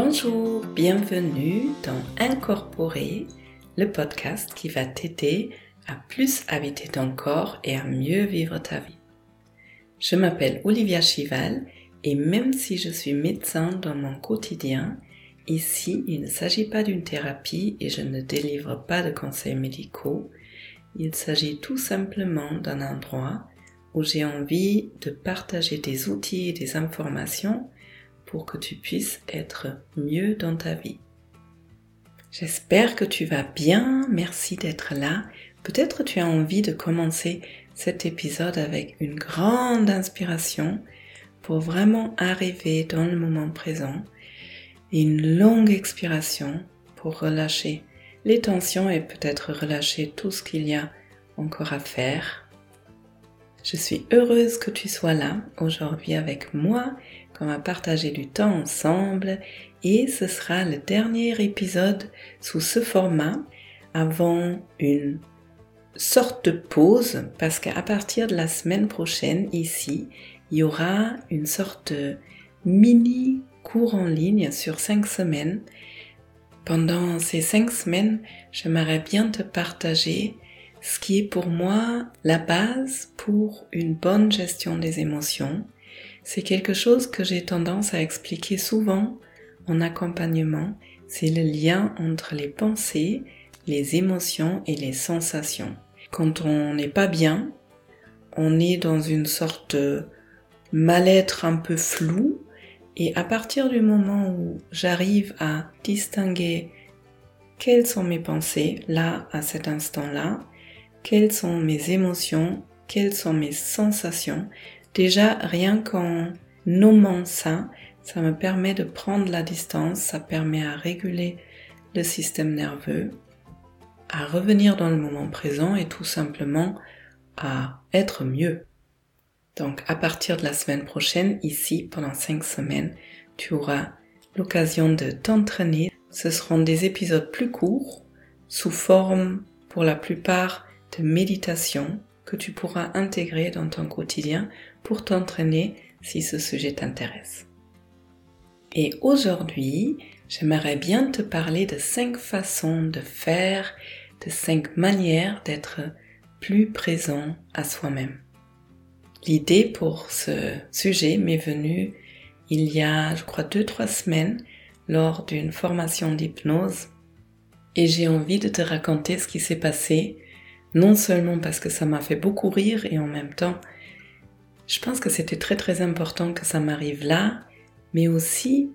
Bonjour, bienvenue dans Incorporer, le podcast qui va t'aider à plus habiter ton corps et à mieux vivre ta vie. Je m'appelle Olivia Chival et même si je suis médecin dans mon quotidien, ici il ne s'agit pas d'une thérapie et je ne délivre pas de conseils médicaux, il s'agit tout simplement d'un endroit où j'ai envie de partager des outils et des informations pour que tu puisses être mieux dans ta vie. J'espère que tu vas bien, merci d'être là. Peut-être tu as envie de commencer cet épisode avec une grande inspiration pour vraiment arriver dans le moment présent une longue expiration pour relâcher les tensions et peut-être relâcher tout ce qu'il y a encore à faire. Je suis heureuse que tu sois là aujourd'hui avec moi qu'on va partager du temps ensemble et ce sera le dernier épisode sous ce format avant une sorte de pause parce qu'à partir de la semaine prochaine ici, il y aura une sorte de mini cours en ligne sur cinq semaines. Pendant ces cinq semaines, j'aimerais bien te partager ce qui est pour moi la base pour une bonne gestion des émotions, c'est quelque chose que j'ai tendance à expliquer souvent en accompagnement, c'est le lien entre les pensées, les émotions et les sensations. Quand on n'est pas bien, on est dans une sorte de mal-être un peu flou et à partir du moment où j'arrive à distinguer quelles sont mes pensées là à cet instant-là, quelles sont mes émotions, quelles sont mes sensations, Déjà, rien qu'en nommant ça, ça me permet de prendre la distance, ça permet à réguler le système nerveux, à revenir dans le moment présent et tout simplement à être mieux. Donc à partir de la semaine prochaine, ici, pendant cinq semaines, tu auras l'occasion de t'entraîner. Ce seront des épisodes plus courts, sous forme pour la plupart de méditation, que tu pourras intégrer dans ton quotidien pour t'entraîner si ce sujet t'intéresse. Et aujourd'hui, j'aimerais bien te parler de cinq façons de faire, de cinq manières d'être plus présent à soi-même. L'idée pour ce sujet m'est venue il y a, je crois, deux, trois semaines lors d'une formation d'hypnose et j'ai envie de te raconter ce qui s'est passé non seulement parce que ça m'a fait beaucoup rire et en même temps, je pense que c'était très très important que ça m'arrive là, mais aussi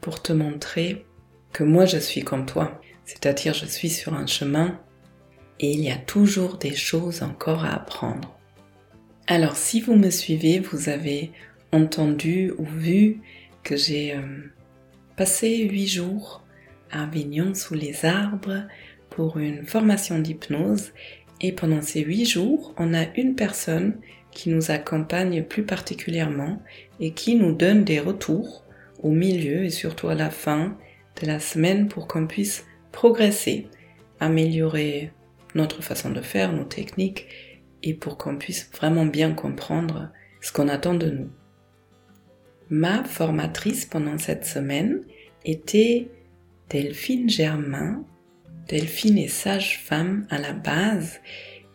pour te montrer que moi je suis comme toi. C'est-à-dire je suis sur un chemin et il y a toujours des choses encore à apprendre. Alors si vous me suivez, vous avez entendu ou vu que j'ai euh, passé huit jours à Avignon sous les arbres pour une formation d'hypnose et pendant ces huit jours, on a une personne qui nous accompagne plus particulièrement et qui nous donne des retours au milieu et surtout à la fin de la semaine pour qu'on puisse progresser, améliorer notre façon de faire, nos techniques et pour qu'on puisse vraiment bien comprendre ce qu'on attend de nous. Ma formatrice pendant cette semaine était Delphine Germain, Delphine est sage-femme à la base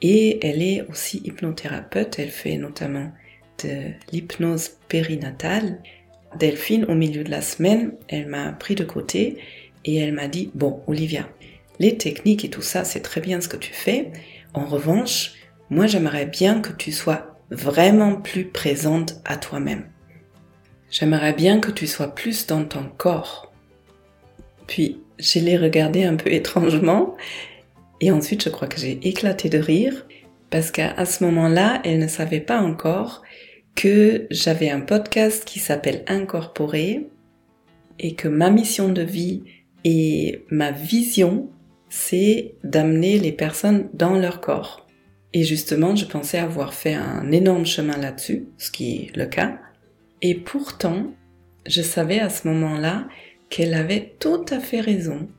et elle est aussi hypnothérapeute. Elle fait notamment de l'hypnose périnatale. Delphine, au milieu de la semaine, elle m'a pris de côté et elle m'a dit, bon, Olivia, les techniques et tout ça, c'est très bien ce que tu fais. En revanche, moi, j'aimerais bien que tu sois vraiment plus présente à toi-même. J'aimerais bien que tu sois plus dans ton corps. Puis, je l'ai regardé un peu étrangement et ensuite je crois que j'ai éclaté de rire parce qu'à ce moment-là, elle ne savait pas encore que j'avais un podcast qui s'appelle Incorporer et que ma mission de vie et ma vision, c'est d'amener les personnes dans leur corps. Et justement, je pensais avoir fait un énorme chemin là-dessus, ce qui est le cas. Et pourtant, je savais à ce moment-là qu'elle avait tout à fait raison,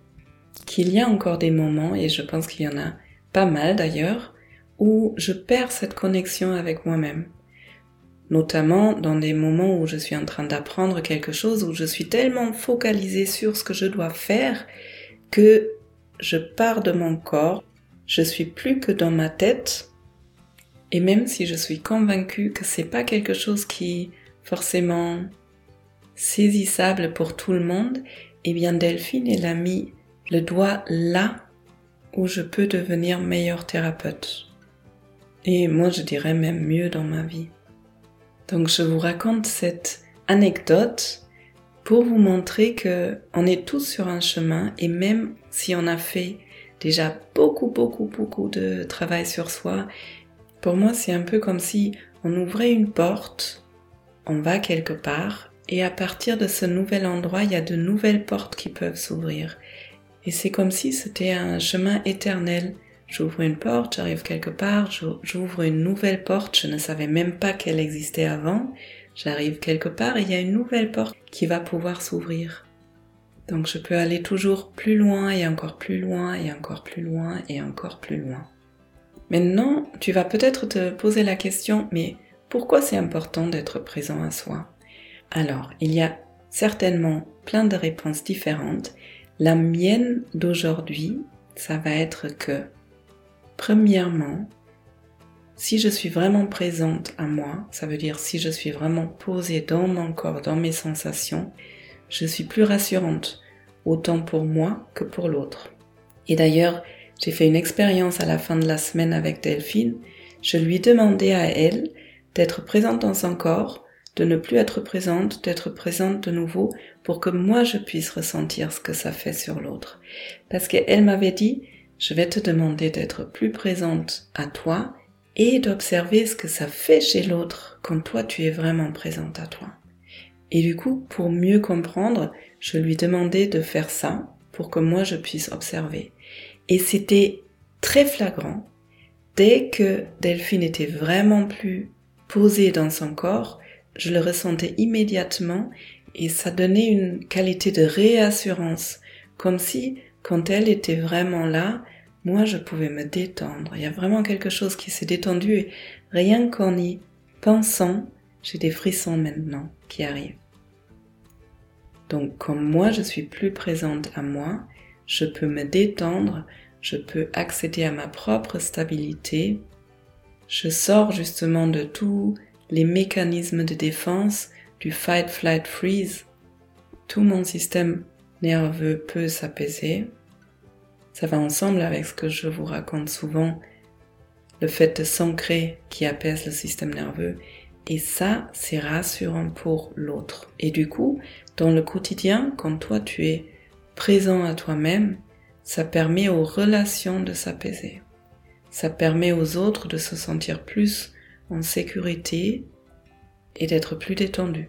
qu'il y a encore des moments, et je pense qu'il y en a pas mal d'ailleurs, où je perds cette connexion avec moi-même. notamment dans des moments où je suis en train d'apprendre quelque chose, où je suis tellement focalisée sur ce que je dois faire que je pars de mon corps, je suis plus que dans ma tête, et même si je suis convaincue que c'est pas quelque chose qui forcément saisissable pour tout le monde, eh bien Delphine, elle a mis le doigt là où je peux devenir meilleur thérapeute. Et moi, je dirais même mieux dans ma vie. Donc, je vous raconte cette anecdote pour vous montrer que on est tous sur un chemin et même si on a fait déjà beaucoup, beaucoup, beaucoup de travail sur soi, pour moi, c'est un peu comme si on ouvrait une porte, on va quelque part et à partir de ce nouvel endroit, il y a de nouvelles portes qui peuvent s'ouvrir. Et c'est comme si c'était un chemin éternel. J'ouvre une porte, j'arrive quelque part, j'ouvre une nouvelle porte, je ne savais même pas qu'elle existait avant. J'arrive quelque part et il y a une nouvelle porte qui va pouvoir s'ouvrir. Donc je peux aller toujours plus loin et encore plus loin et encore plus loin et encore plus loin. Maintenant, tu vas peut-être te poser la question, mais pourquoi c'est important d'être présent à soi? Alors, il y a certainement plein de réponses différentes la mienne d'aujourd'hui, ça va être que, premièrement, si je suis vraiment présente à moi, ça veut dire si je suis vraiment posée dans mon corps, dans mes sensations, je suis plus rassurante, autant pour moi que pour l'autre. Et d'ailleurs, j'ai fait une expérience à la fin de la semaine avec Delphine. Je lui demandais à elle d'être présente dans son corps de ne plus être présente, d'être présente de nouveau pour que moi je puisse ressentir ce que ça fait sur l'autre. Parce qu'elle m'avait dit, je vais te demander d'être plus présente à toi et d'observer ce que ça fait chez l'autre quand toi tu es vraiment présente à toi. Et du coup, pour mieux comprendre, je lui demandais de faire ça pour que moi je puisse observer. Et c'était très flagrant. Dès que Delphine était vraiment plus posée dans son corps, je le ressentais immédiatement et ça donnait une qualité de réassurance, comme si quand elle était vraiment là, moi je pouvais me détendre. Il y a vraiment quelque chose qui s'est détendu et rien qu'en y pensant, j'ai des frissons maintenant qui arrivent. Donc comme moi je suis plus présente à moi, je peux me détendre, je peux accéder à ma propre stabilité, je sors justement de tout les mécanismes de défense du fight, flight, freeze, tout mon système nerveux peut s'apaiser. Ça va ensemble avec ce que je vous raconte souvent, le fait de s'ancrer qui apaise le système nerveux. Et ça, c'est rassurant pour l'autre. Et du coup, dans le quotidien, quand toi tu es présent à toi-même, ça permet aux relations de s'apaiser. Ça permet aux autres de se sentir plus en sécurité et d'être plus détendu.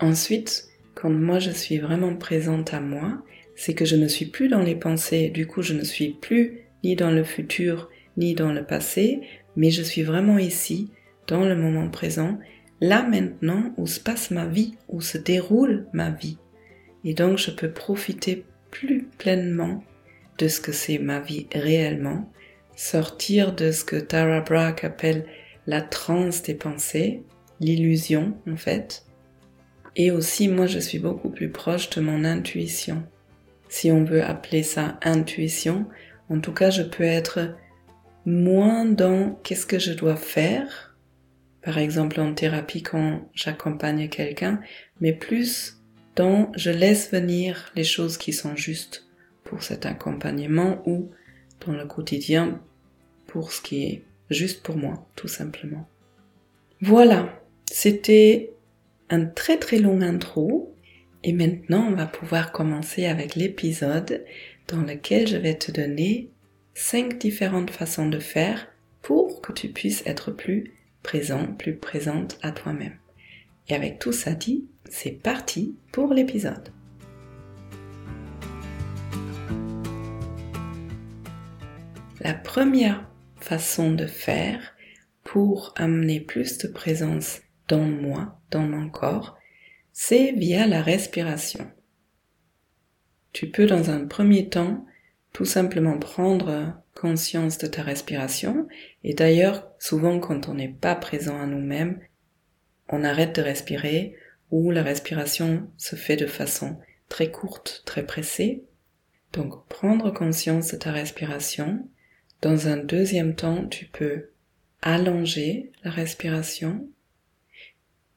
Ensuite, quand moi je suis vraiment présente à moi, c'est que je ne suis plus dans les pensées, du coup je ne suis plus ni dans le futur ni dans le passé, mais je suis vraiment ici, dans le moment présent, là maintenant où se passe ma vie, où se déroule ma vie. Et donc je peux profiter plus pleinement de ce que c'est ma vie réellement, sortir de ce que Tara Brach appelle la transe des pensées, l'illusion en fait. Et aussi moi je suis beaucoup plus proche de mon intuition. Si on veut appeler ça intuition, en tout cas je peux être moins dans qu'est-ce que je dois faire, par exemple en thérapie quand j'accompagne quelqu'un, mais plus dans je laisse venir les choses qui sont justes pour cet accompagnement ou dans le quotidien pour ce qui est juste pour moi, tout simplement. Voilà, c'était un très très long intro et maintenant on va pouvoir commencer avec l'épisode dans lequel je vais te donner cinq différentes façons de faire pour que tu puisses être plus présent, plus présente à toi-même. Et avec tout ça dit, c'est parti pour l'épisode. La première de faire pour amener plus de présence dans moi, dans mon corps, c'est via la respiration. Tu peux dans un premier temps tout simplement prendre conscience de ta respiration et d'ailleurs souvent quand on n'est pas présent à nous-mêmes, on arrête de respirer ou la respiration se fait de façon très courte, très pressée. Donc prendre conscience de ta respiration. Dans un deuxième temps, tu peux allonger la respiration.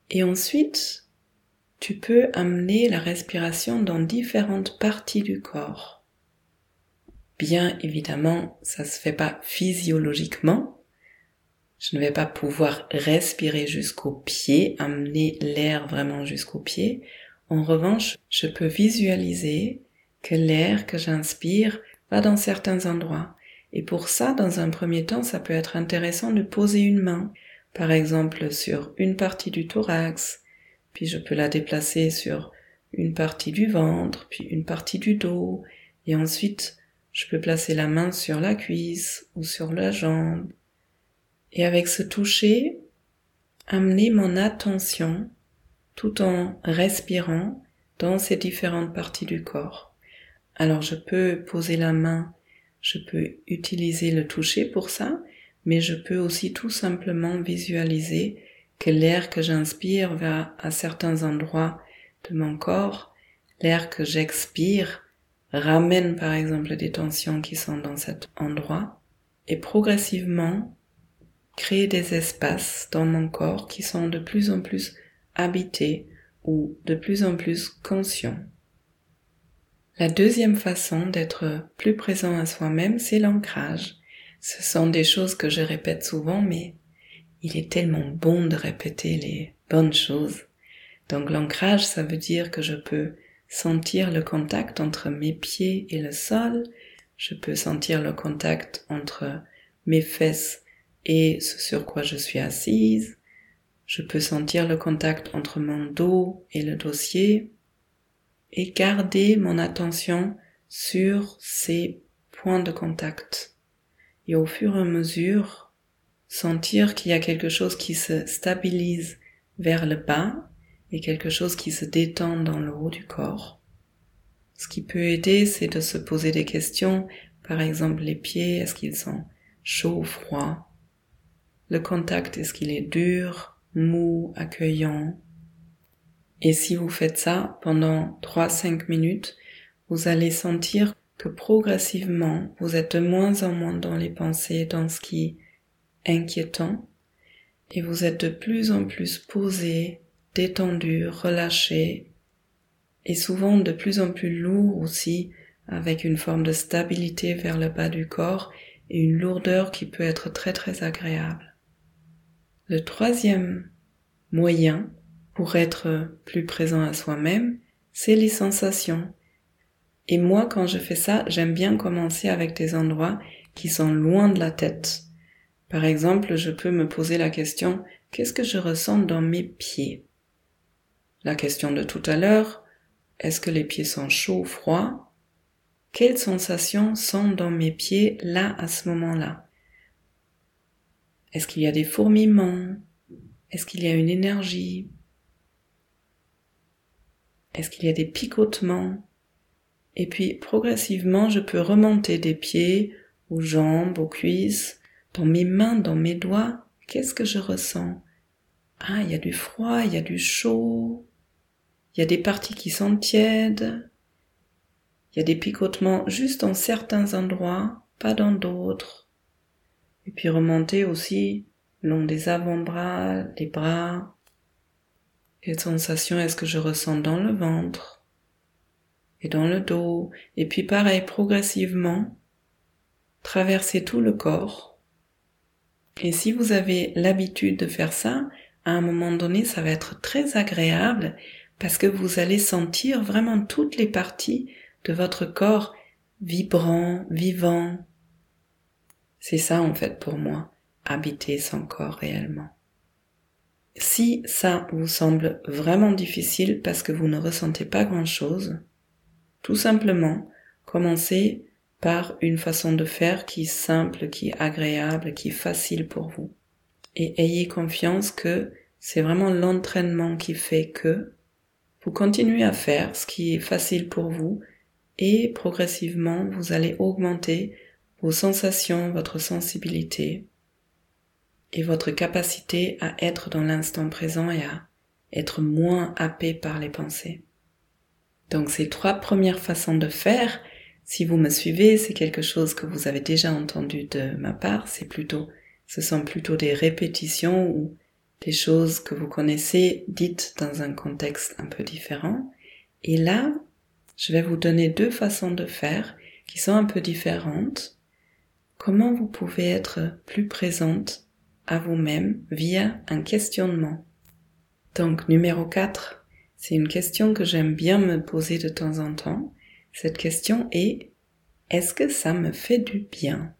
Et ensuite, tu peux amener la respiration dans différentes parties du corps. Bien évidemment, ça se fait pas physiologiquement. Je ne vais pas pouvoir respirer jusqu'au pied, amener l'air vraiment jusqu'au pied. En revanche, je peux visualiser que l'air que j'inspire va dans certains endroits. Et pour ça, dans un premier temps, ça peut être intéressant de poser une main, par exemple sur une partie du thorax, puis je peux la déplacer sur une partie du ventre, puis une partie du dos, et ensuite je peux placer la main sur la cuisse ou sur la jambe. Et avec ce toucher, amener mon attention tout en respirant dans ces différentes parties du corps. Alors je peux poser la main, je peux utiliser le toucher pour ça, mais je peux aussi tout simplement visualiser que l'air que j'inspire va à certains endroits de mon corps, l'air que j'expire ramène par exemple des tensions qui sont dans cet endroit et progressivement créer des espaces dans mon corps qui sont de plus en plus habités ou de plus en plus conscients. La deuxième façon d'être plus présent à soi-même, c'est l'ancrage. Ce sont des choses que je répète souvent, mais il est tellement bon de répéter les bonnes choses. Donc l'ancrage, ça veut dire que je peux sentir le contact entre mes pieds et le sol, je peux sentir le contact entre mes fesses et ce sur quoi je suis assise, je peux sentir le contact entre mon dos et le dossier et garder mon attention sur ces points de contact. Et au fur et à mesure, sentir qu'il y a quelque chose qui se stabilise vers le bas et quelque chose qui se détend dans le haut du corps. Ce qui peut aider, c'est de se poser des questions, par exemple les pieds, est-ce qu'ils sont chauds ou froids? Le contact, est-ce qu'il est dur, mou, accueillant? Et si vous faites ça pendant 3-5 minutes, vous allez sentir que progressivement, vous êtes de moins en moins dans les pensées, dans ce qui inquiétant et vous êtes de plus en plus posé, détendu, relâché et souvent de plus en plus lourd aussi avec une forme de stabilité vers le bas du corps et une lourdeur qui peut être très très agréable. Le troisième moyen pour être plus présent à soi-même, c'est les sensations. Et moi, quand je fais ça, j'aime bien commencer avec des endroits qui sont loin de la tête. Par exemple, je peux me poser la question qu'est-ce que je ressens dans mes pieds? La question de tout à l'heure, est-ce que les pieds sont chauds ou froids? Quelles sensations sont dans mes pieds là à ce moment-là? Est-ce qu'il y a des fourmillements? Est-ce qu'il y a une énergie? Est-ce qu'il y a des picotements? Et puis progressivement, je peux remonter des pieds aux jambes, aux cuisses, dans mes mains, dans mes doigts, qu'est-ce que je ressens? Ah, il y a du froid, il y a du chaud, il y a des parties qui sont tièdes, il y a des picotements juste dans certains endroits, pas dans d'autres. Et puis remonter aussi long des avant-bras, les bras. Quelle sensation est-ce que je ressens dans le ventre et dans le dos? Et puis pareil, progressivement, traverser tout le corps et si vous avez l'habitude de faire ça, à un moment donné, ça va être très agréable parce que vous allez sentir vraiment toutes les parties de votre corps vibrant, vivant. C'est ça en fait pour moi, habiter son corps réellement. Si ça vous semble vraiment difficile parce que vous ne ressentez pas grand-chose, tout simplement, commencez par une façon de faire qui est simple, qui est agréable, qui est facile pour vous. Et ayez confiance que c'est vraiment l'entraînement qui fait que vous continuez à faire ce qui est facile pour vous et progressivement vous allez augmenter vos sensations, votre sensibilité. Et votre capacité à être dans l'instant présent et à être moins happé par les pensées. Donc ces trois premières façons de faire, si vous me suivez, c'est quelque chose que vous avez déjà entendu de ma part, c'est plutôt, ce sont plutôt des répétitions ou des choses que vous connaissez dites dans un contexte un peu différent. Et là, je vais vous donner deux façons de faire qui sont un peu différentes. Comment vous pouvez être plus présente à vous-même via un questionnement. Donc numéro 4, c'est une question que j'aime bien me poser de temps en temps. Cette question est est-ce que ça me fait du bien?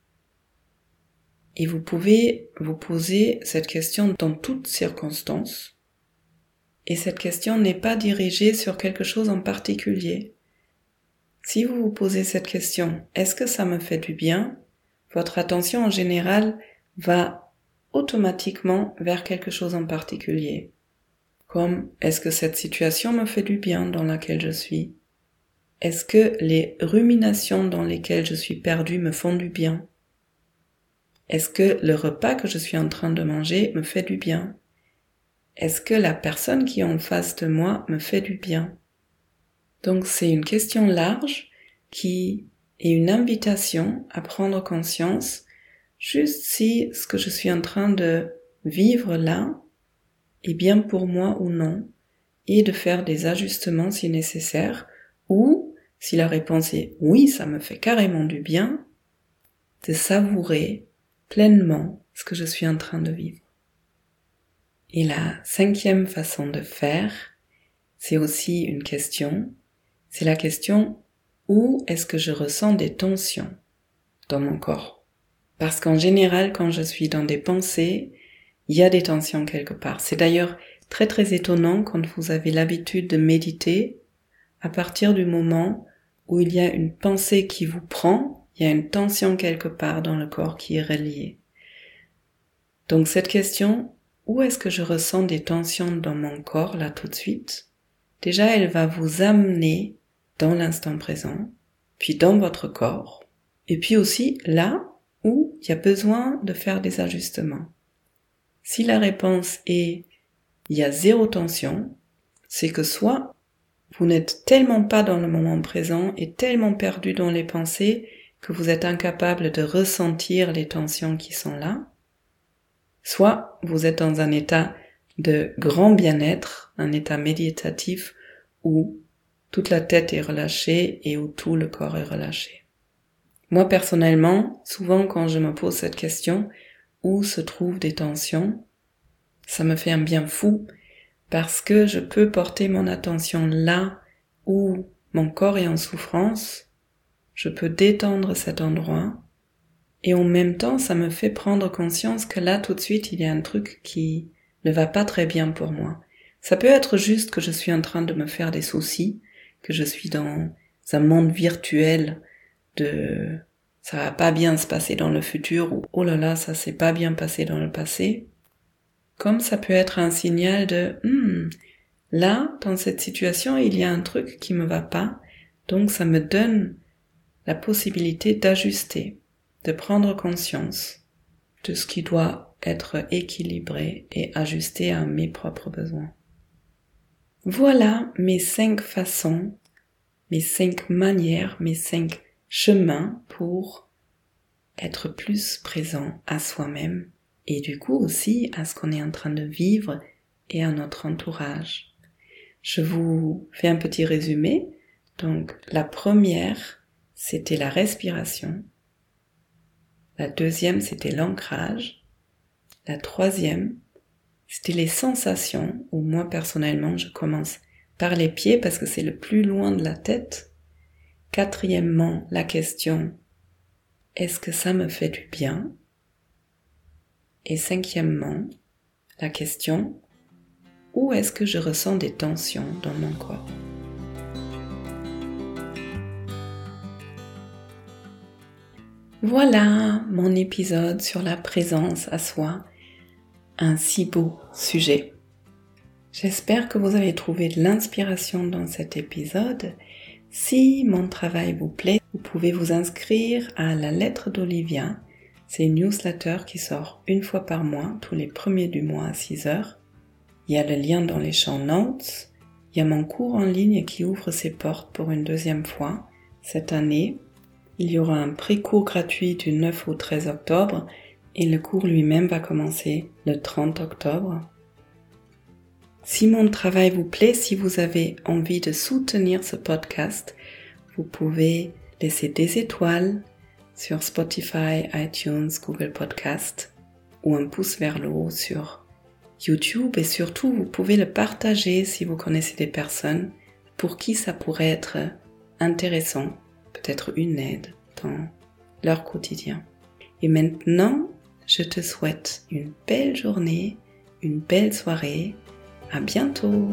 Et vous pouvez vous poser cette question dans toutes circonstances. Et cette question n'est pas dirigée sur quelque chose en particulier. Si vous vous posez cette question, est-ce que ça me fait du bien? Votre attention en général va automatiquement vers quelque chose en particulier. Comme est-ce que cette situation me fait du bien dans laquelle je suis? Est-ce que les ruminations dans lesquelles je suis perdu me font du bien? Est-ce que le repas que je suis en train de manger me fait du bien? Est-ce que la personne qui est en face de moi me fait du bien? Donc c'est une question large qui est une invitation à prendre conscience juste si ce que je suis en train de vivre là est bien pour moi ou non, et de faire des ajustements si nécessaire, ou si la réponse est oui, ça me fait carrément du bien, de savourer pleinement ce que je suis en train de vivre. Et la cinquième façon de faire, c'est aussi une question, c'est la question où est-ce que je ressens des tensions dans mon corps? Parce qu'en général, quand je suis dans des pensées, il y a des tensions quelque part. C'est d'ailleurs très très étonnant quand vous avez l'habitude de méditer, à partir du moment où il y a une pensée qui vous prend, il y a une tension quelque part dans le corps qui est reliée. Donc cette question, où est-ce que je ressens des tensions dans mon corps là tout de suite? Déjà, elle va vous amener dans l'instant présent, puis dans votre corps, et puis aussi là ou il y a besoin de faire des ajustements. Si la réponse est il y a zéro tension, c'est que soit vous n'êtes tellement pas dans le moment présent et tellement perdu dans les pensées que vous êtes incapable de ressentir les tensions qui sont là, soit vous êtes dans un état de grand bien-être, un état méditatif où toute la tête est relâchée et où tout le corps est relâché. Moi personnellement, souvent quand je me pose cette question, où se trouvent des tensions, ça me fait un bien fou parce que je peux porter mon attention là où mon corps est en souffrance, je peux détendre cet endroit et en même temps ça me fait prendre conscience que là tout de suite il y a un truc qui ne va pas très bien pour moi. Ça peut être juste que je suis en train de me faire des soucis, que je suis dans un monde virtuel de ça va pas bien se passer dans le futur ou oh là là, ça s'est pas bien passé dans le passé. Comme ça peut être un signal de hmm, là, dans cette situation, il y a un truc qui me va pas, donc ça me donne la possibilité d'ajuster, de prendre conscience de ce qui doit être équilibré et ajusté à mes propres besoins. Voilà mes cinq façons, mes cinq manières, mes cinq chemin pour être plus présent à soi-même et du coup aussi à ce qu'on est en train de vivre et à notre entourage. Je vous fais un petit résumé. Donc la première, c'était la respiration. La deuxième, c'était l'ancrage. La troisième, c'était les sensations, où moi personnellement, je commence par les pieds parce que c'est le plus loin de la tête. Quatrièmement, la question est-ce que ça me fait du bien? Et cinquièmement, la question où est-ce que je ressens des tensions dans mon corps? Voilà mon épisode sur la présence à soi, un si beau sujet. J'espère que vous avez trouvé de l'inspiration dans cet épisode si mon travail vous plaît, vous pouvez vous inscrire à la lettre d'Olivia. C'est une newsletter qui sort une fois par mois, tous les premiers du mois à 6 heures. Il y a le lien dans les champs notes. Il y a mon cours en ligne qui ouvre ses portes pour une deuxième fois cette année. Il y aura un pré-cours gratuit du 9 au 13 octobre et le cours lui-même va commencer le 30 octobre. Si mon travail vous plaît, si vous avez envie de soutenir ce podcast, vous pouvez laisser des étoiles, sur Spotify, iTunes, Google Podcast ou un pouce vers le haut sur YouTube et surtout vous pouvez le partager si vous connaissez des personnes pour qui ça pourrait être intéressant, peut-être une aide dans leur quotidien. Et maintenant, je te souhaite une belle journée, une belle soirée. À bientôt.